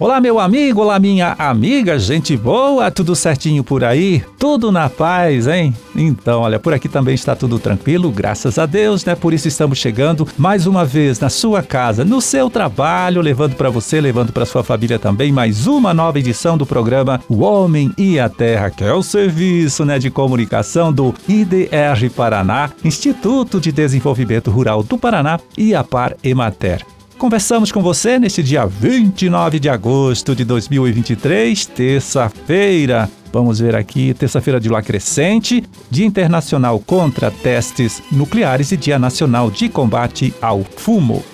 Olá, meu amigo, olá, minha amiga, gente boa, tudo certinho por aí? Tudo na paz, hein? Então, olha, por aqui também está tudo tranquilo, graças a Deus, né? Por isso estamos chegando mais uma vez na sua casa, no seu trabalho, levando para você, levando para sua família também mais uma nova edição do programa O Homem e a Terra, que é o serviço, né, de comunicação do IDR Paraná, Instituto de Desenvolvimento Rural do Paraná e a Par Emater. Conversamos com você neste dia 29 de agosto de 2023, terça-feira. Vamos ver aqui, terça-feira de lua crescente, Dia Internacional contra Testes Nucleares e Dia Nacional de Combate ao Fumo.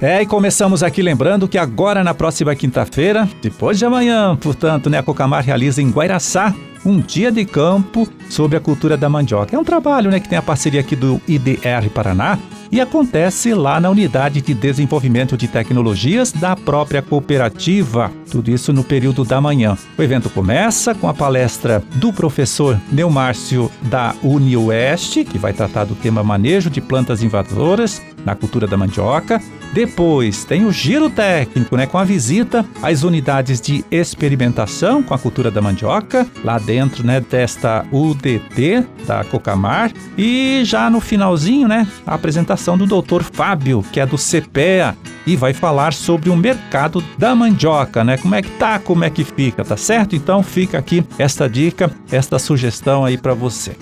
É, e começamos aqui lembrando que agora na próxima quinta-feira, depois de amanhã, portanto, né, a Cocamar realiza em Guairaçá um dia de campo sobre a cultura da mandioca. É um trabalho né, que tem a parceria aqui do IDR Paraná e acontece lá na Unidade de Desenvolvimento de Tecnologias da própria cooperativa. Tudo isso no período da manhã. O evento começa com a palestra do professor Neumárcio da UniOeste, que vai tratar do tema manejo de plantas invasoras na cultura da mandioca. Depois tem o giro técnico, né, com a visita às unidades de experimentação com a cultura da mandioca, lá dentro, né, desta UDT da Cocamar. E já no finalzinho, né, a apresentação do Dr. Fábio, que é do CPEA, e vai falar sobre o mercado da mandioca, né? Como é que tá, como é que fica, tá certo? Então fica aqui esta dica, esta sugestão aí para você.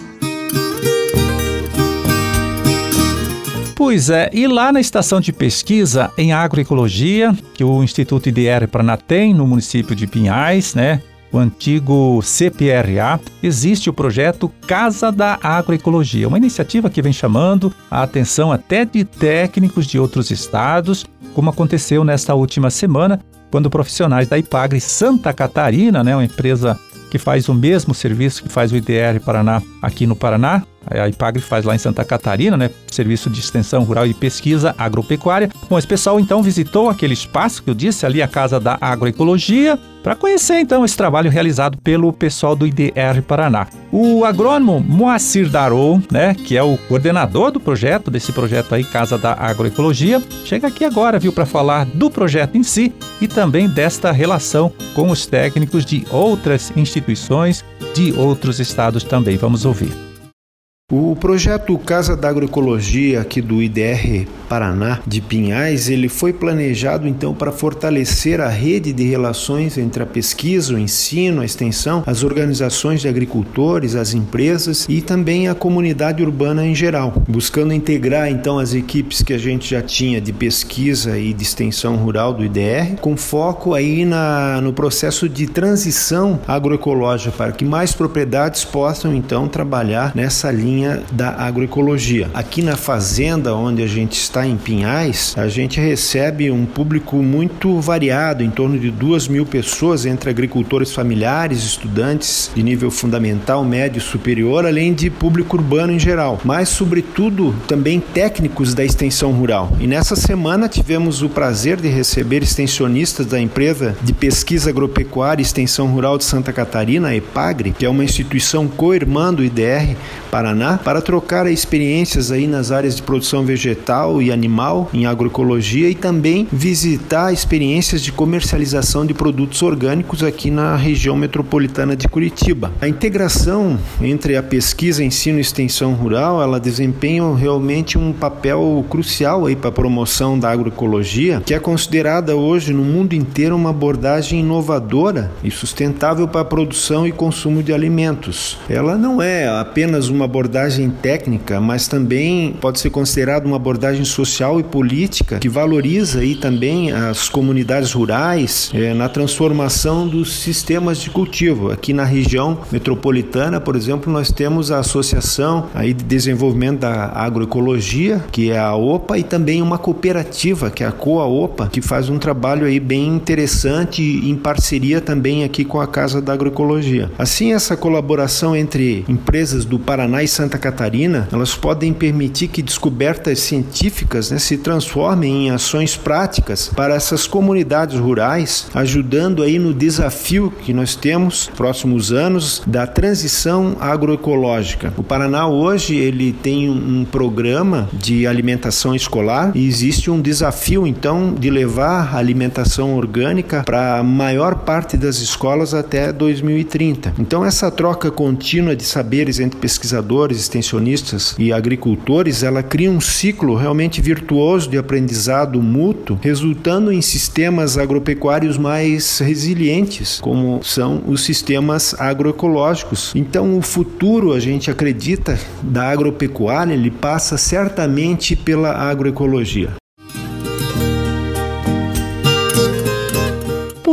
Pois é, e lá na estação de pesquisa em agroecologia, que o Instituto IDR Paraná tem no município de Pinhais, né? O antigo CPRA, existe o projeto Casa da Agroecologia, uma iniciativa que vem chamando a atenção até de técnicos de outros estados, como aconteceu nesta última semana, quando profissionais da IPAGRE Santa Catarina, né, uma empresa que faz o mesmo serviço que faz o IDR Paraná aqui no Paraná, a IPAGRE faz lá em Santa Catarina, né? Serviço de Extensão Rural e Pesquisa Agropecuária. Bom, esse pessoal então visitou aquele espaço que eu disse ali, a Casa da Agroecologia, para conhecer então esse trabalho realizado pelo pessoal do IDR Paraná. O agrônomo Moacir Darou, né, que é o coordenador do projeto, desse projeto aí, Casa da Agroecologia, chega aqui agora, viu, para falar do projeto em si e também desta relação com os técnicos de outras instituições de outros estados também. Vamos ouvir. O projeto Casa da Agroecologia aqui do IDR Paraná de Pinhais, ele foi planejado então para fortalecer a rede de relações entre a pesquisa, o ensino, a extensão, as organizações de agricultores, as empresas e também a comunidade urbana em geral, buscando integrar então as equipes que a gente já tinha de pesquisa e de extensão rural do IDR, com foco aí na, no processo de transição agroecológica para que mais propriedades possam então trabalhar nessa linha linha da agroecologia. Aqui na fazenda onde a gente está em Pinhais, a gente recebe um público muito variado, em torno de duas mil pessoas, entre agricultores familiares, estudantes de nível fundamental, médio e superior, além de público urbano em geral, mas sobretudo também técnicos da extensão rural. E nessa semana tivemos o prazer de receber extensionistas da empresa de pesquisa agropecuária e extensão rural de Santa Catarina, a EPAGRE, que é uma instituição co-irmã do IDR Paraná, para trocar experiências aí nas áreas de produção vegetal e animal em agroecologia e também visitar experiências de comercialização de produtos orgânicos aqui na região metropolitana de Curitiba. A integração entre a pesquisa, ensino e extensão rural, ela desempenha realmente um papel crucial aí para a promoção da agroecologia, que é considerada hoje no mundo inteiro uma abordagem inovadora e sustentável para a produção e consumo de alimentos. Ela não é apenas uma abordagem abordagem técnica, mas também pode ser considerado uma abordagem social e política que valoriza aí também as comunidades rurais é, na transformação dos sistemas de cultivo. Aqui na região metropolitana, por exemplo, nós temos a Associação aí de Desenvolvimento da Agroecologia, que é a OPA, e também uma cooperativa, que é a COA-OPA, que faz um trabalho aí bem interessante em parceria também aqui com a Casa da Agroecologia. Assim, essa colaboração entre empresas do Paraná e Santa Santa Catarina, elas podem permitir que descobertas científicas né, se transformem em ações práticas para essas comunidades rurais, ajudando aí no desafio que nós temos próximos anos da transição agroecológica. O Paraná hoje ele tem um programa de alimentação escolar e existe um desafio então de levar a alimentação orgânica para a maior parte das escolas até 2030. Então essa troca contínua de saberes entre pesquisadores, extensionistas e agricultores, ela cria um ciclo realmente virtuoso de aprendizado mútuo, resultando em sistemas agropecuários mais resilientes, como são os sistemas agroecológicos. Então o futuro, a gente acredita, da agropecuária, ele passa certamente pela agroecologia.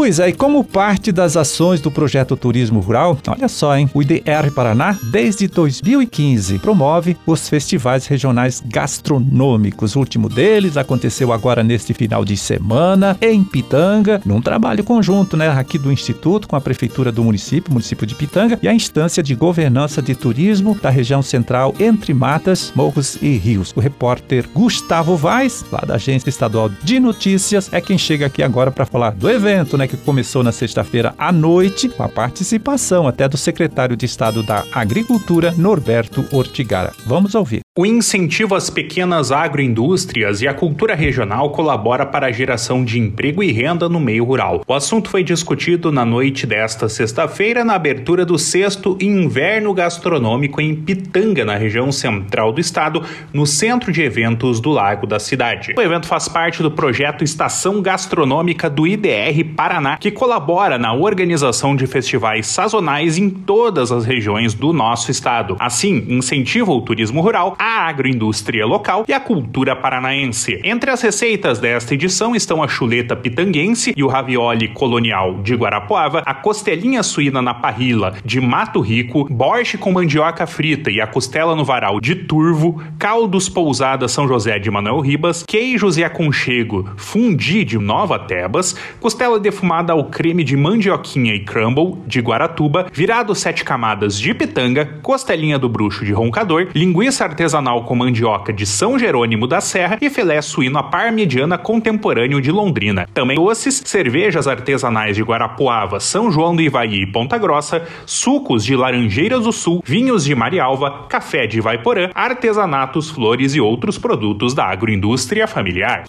Pois é, e como parte das ações do projeto Turismo Rural, olha só, hein? O IDR Paraná, desde 2015, promove os festivais regionais gastronômicos. O último deles aconteceu agora neste final de semana, em Pitanga, num trabalho conjunto, né? Aqui do Instituto com a Prefeitura do município, município de Pitanga, e a instância de governança de turismo da região central entre matas, morros e rios. O repórter Gustavo Vaz, lá da Agência Estadual de Notícias, é quem chega aqui agora para falar do evento, né? que começou na sexta-feira à noite, com a participação até do secretário de Estado da Agricultura, Norberto Ortigara. Vamos ouvir. O incentivo às pequenas agroindústrias e à cultura regional colabora para a geração de emprego e renda no meio rural. O assunto foi discutido na noite desta sexta-feira na abertura do sexto Inverno Gastronômico em Pitanga, na região central do estado, no centro de eventos do Lago da cidade. O evento faz parte do projeto Estação Gastronômica do IDR Paraná, que colabora na organização de festivais sazonais em todas as regiões do nosso estado. Assim, incentiva o turismo rural, a a agroindústria local e a cultura paranaense. Entre as receitas desta edição estão a chuleta pitanguense e o ravioli colonial de Guarapuava, a costelinha suína na parrila de Mato Rico, borche com mandioca frita e a costela no varal de Turvo, caldos pousada São José de Manuel Ribas, queijos e aconchego fundi de Nova Tebas, costela defumada ao creme de mandioquinha e crumble de Guaratuba, virado sete camadas de pitanga, costelinha do bruxo de Roncador, linguiça artesanal artesanal com mandioca de São Jerônimo da Serra e filé suíno à parmegiana contemporâneo de Londrina. Também doces, cervejas artesanais de Guarapuava, São João do Ivaí e Ponta Grossa, sucos de Laranjeiras do Sul, vinhos de Marialva, café de Vaiporã, artesanatos, flores e outros produtos da agroindústria familiar.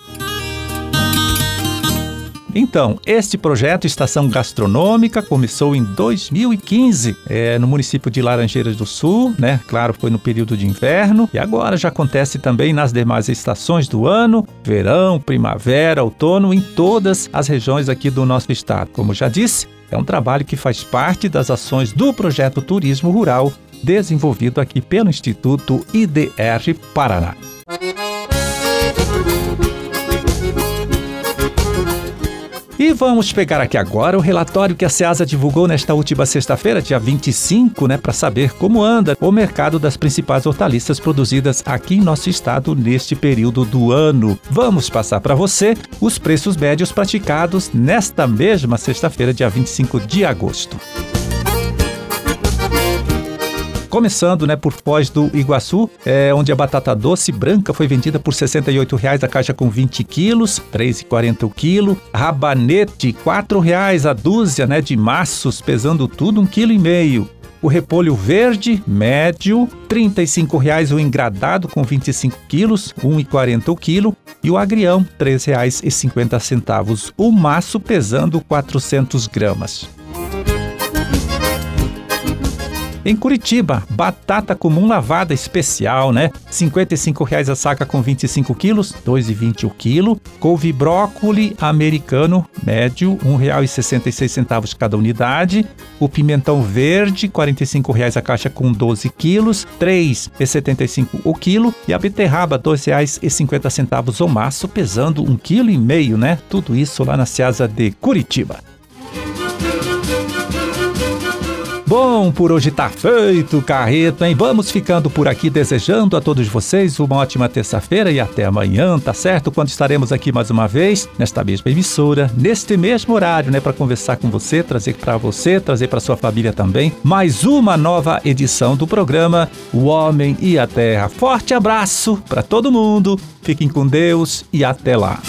Então, este projeto Estação Gastronômica começou em 2015 é, no município de Laranjeiras do Sul, né? Claro, foi no período de inverno e agora já acontece também nas demais estações do ano, verão, primavera, outono, em todas as regiões aqui do nosso estado. Como já disse, é um trabalho que faz parte das ações do projeto Turismo Rural desenvolvido aqui pelo Instituto IDR Paraná. E vamos pegar aqui agora o relatório que a SEASA divulgou nesta última sexta-feira, dia 25, né, para saber como anda o mercado das principais hortaliças produzidas aqui em nosso estado neste período do ano. Vamos passar para você os preços médios praticados nesta mesma sexta-feira, dia 25 de agosto. Começando, né, por Foz do Iguaçu, é, onde a batata doce branca foi vendida por R$ 68,00 a caixa com 20 quilos, R$ 3,40 o quilo. Rabanete, R$ 4,00 a dúzia, né, de maços, pesando tudo um quilo e meio. O repolho verde, médio, R$ 35,00 o engradado com 25 quilos, R$ 1,40 o quilo. E o agrião, R$ 3,50 o maço, pesando 400 gramas. Em Curitiba, batata comum lavada especial, né? R$ 55,00 a saca com 25 quilos, R$ 2,20 o quilo. Couve brócoli americano médio, R$ 1,66 cada unidade. O pimentão verde, R$ 45,00 a caixa com 12 quilos, R$ 3,75 o quilo. E a beterraba, R$ 2,50 o maço, pesando um quilo e meio, né? Tudo isso lá na Seasa de Curitiba. Bom, por hoje tá feito, carreto, hein? Vamos ficando por aqui desejando a todos vocês uma ótima terça-feira e até amanhã, tá certo? Quando estaremos aqui mais uma vez, nesta mesma emissora, neste mesmo horário, né, para conversar com você, trazer para você, trazer para sua família também, mais uma nova edição do programa O Homem e a Terra. Forte abraço para todo mundo, fiquem com Deus e até lá.